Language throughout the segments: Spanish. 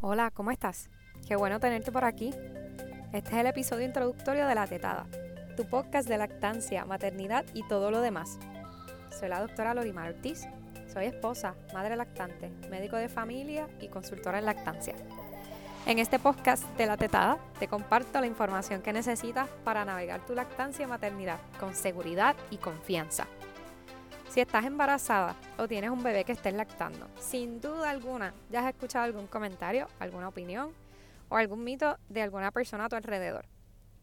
Hola, ¿cómo estás? Qué bueno tenerte por aquí. Este es el episodio introductorio de La Tetada, tu podcast de lactancia, maternidad y todo lo demás. Soy la doctora Lorimar Ortiz. Soy esposa, madre lactante, médico de familia y consultora en lactancia. En este podcast de La Tetada te comparto la información que necesitas para navegar tu lactancia y maternidad con seguridad y confianza. Si estás embarazada o tienes un bebé que estés lactando, sin duda alguna ya has escuchado algún comentario, alguna opinión o algún mito de alguna persona a tu alrededor,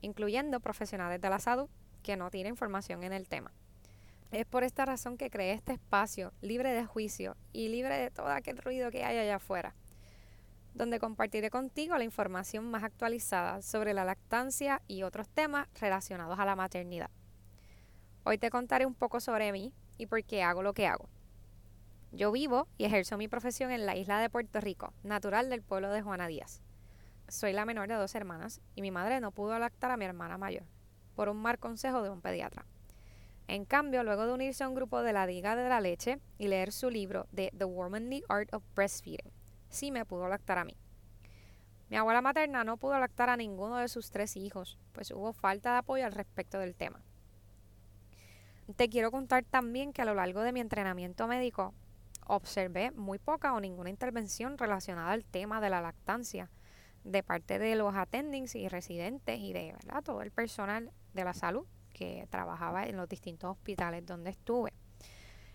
incluyendo profesionales de la salud que no tienen información en el tema. Es por esta razón que creé este espacio libre de juicio y libre de todo aquel ruido que hay allá afuera, donde compartiré contigo la información más actualizada sobre la lactancia y otros temas relacionados a la maternidad. Hoy te contaré un poco sobre mí, y por qué hago lo que hago. Yo vivo y ejerzo mi profesión en la isla de Puerto Rico, natural del pueblo de Juana Díaz. Soy la menor de dos hermanas y mi madre no pudo lactar a mi hermana mayor, por un mal consejo de un pediatra. En cambio, luego de unirse a un grupo de la Diga de la Leche y leer su libro de The Womanly Art of Breastfeeding, sí me pudo lactar a mí. Mi abuela materna no pudo lactar a ninguno de sus tres hijos, pues hubo falta de apoyo al respecto del tema. Te quiero contar también que a lo largo de mi entrenamiento médico observé muy poca o ninguna intervención relacionada al tema de la lactancia de parte de los attendings y residentes y de ¿verdad? todo el personal de la salud que trabajaba en los distintos hospitales donde estuve.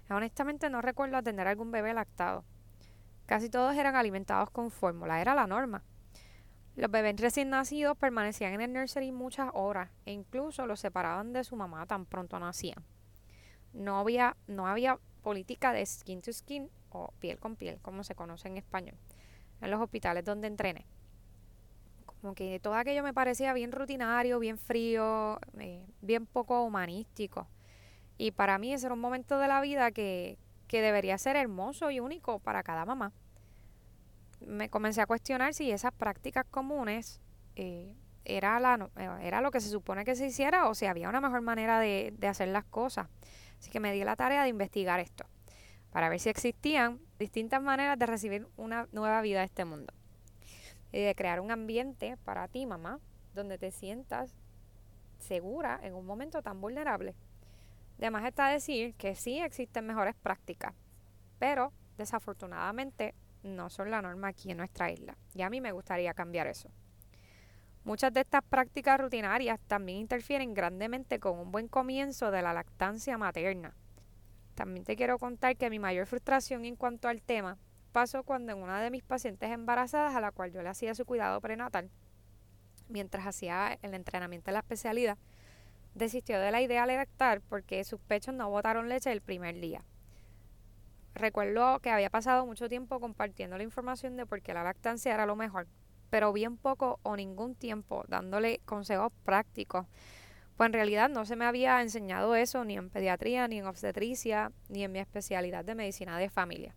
Honestamente no recuerdo atender a algún bebé lactado. Casi todos eran alimentados con fórmula, era la norma. Los bebés recién nacidos permanecían en el nursery muchas horas e incluso los separaban de su mamá tan pronto nacían no había, no había política de skin to skin o piel con piel, como se conoce en español, en los hospitales donde entrené. Como que todo aquello me parecía bien rutinario, bien frío, eh, bien poco humanístico. Y para mí ese era un momento de la vida que, que debería ser hermoso y único para cada mamá. Me comencé a cuestionar si esas prácticas comunes eh, era, la, eh, era lo que se supone que se hiciera o si había una mejor manera de, de hacer las cosas. Así que me di la tarea de investigar esto, para ver si existían distintas maneras de recibir una nueva vida a este mundo. Y de crear un ambiente para ti, mamá, donde te sientas segura en un momento tan vulnerable. Además está decir que sí existen mejores prácticas, pero desafortunadamente no son la norma aquí en nuestra isla. Y a mí me gustaría cambiar eso. Muchas de estas prácticas rutinarias también interfieren grandemente con un buen comienzo de la lactancia materna. También te quiero contar que mi mayor frustración en cuanto al tema pasó cuando en una de mis pacientes embarazadas a la cual yo le hacía su cuidado prenatal, mientras hacía el entrenamiento en la especialidad, desistió de la idea de lactar porque sus pechos no botaron leche el primer día. Recuerdo que había pasado mucho tiempo compartiendo la información de por qué la lactancia era lo mejor pero bien poco o ningún tiempo dándole consejos prácticos. Pues en realidad no se me había enseñado eso ni en pediatría, ni en obstetricia, ni en mi especialidad de medicina de familia.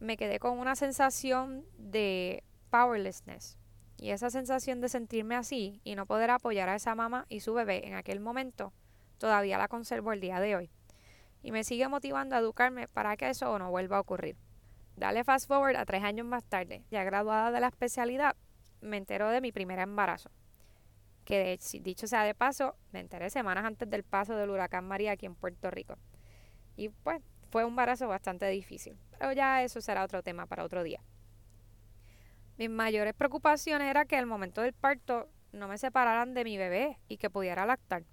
Me quedé con una sensación de powerlessness. Y esa sensación de sentirme así y no poder apoyar a esa mamá y su bebé en aquel momento, todavía la conservo el día de hoy. Y me sigue motivando a educarme para que eso no vuelva a ocurrir. Dale fast forward a tres años más tarde, ya graduada de la especialidad, me enteró de mi primer embarazo. Que dicho sea de paso, me enteré semanas antes del paso del huracán María aquí en Puerto Rico. Y pues fue un embarazo bastante difícil. Pero ya eso será otro tema para otro día. Mis mayores preocupaciones era que al momento del parto no me separaran de mi bebé y que pudiera lactar.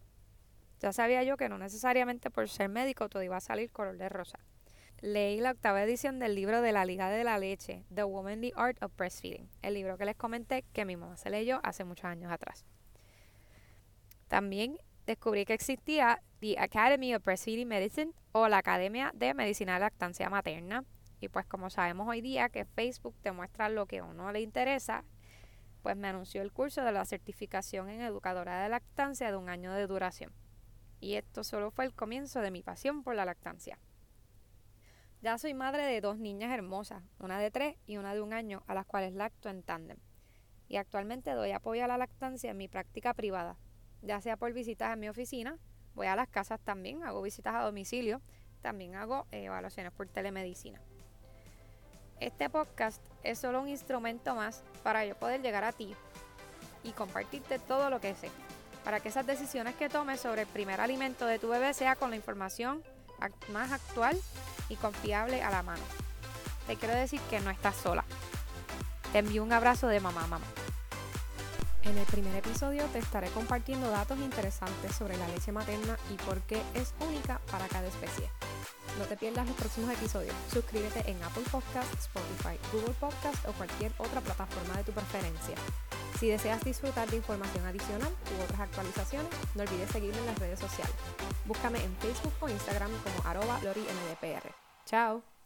Ya sabía yo que no necesariamente por ser médico todo iba a salir color de rosa leí la octava edición del libro de la Liga de la Leche, The Womanly Art of Breastfeeding, el libro que les comenté que mi mamá se leyó hace muchos años atrás. También descubrí que existía The Academy of Breastfeeding Medicine o la Academia de Medicina de Lactancia Materna. Y pues como sabemos hoy día que Facebook te muestra lo que a uno le interesa, pues me anunció el curso de la certificación en educadora de lactancia de un año de duración. Y esto solo fue el comienzo de mi pasión por la lactancia. Ya soy madre de dos niñas hermosas, una de tres y una de un año, a las cuales lacto en tándem. Y actualmente doy apoyo a la lactancia en mi práctica privada, ya sea por visitas a mi oficina, voy a las casas también, hago visitas a domicilio, también hago eh, evaluaciones por telemedicina. Este podcast es solo un instrumento más para yo poder llegar a ti y compartirte todo lo que sé, para que esas decisiones que tomes sobre el primer alimento de tu bebé sea con la información más actual y confiable a la mano. Te quiero decir que no estás sola. Te envío un abrazo de mamá mamá. En el primer episodio te estaré compartiendo datos interesantes sobre la leche materna y por qué es única para cada especie. No te pierdas los próximos episodios. Suscríbete en Apple Podcasts, Spotify, Google Podcasts o cualquier otra plataforma de tu preferencia. Si deseas disfrutar de información adicional u otras actualizaciones, no olvides seguirme en las redes sociales. Búscame en Facebook o Instagram como arroba lorimdpr. Chao.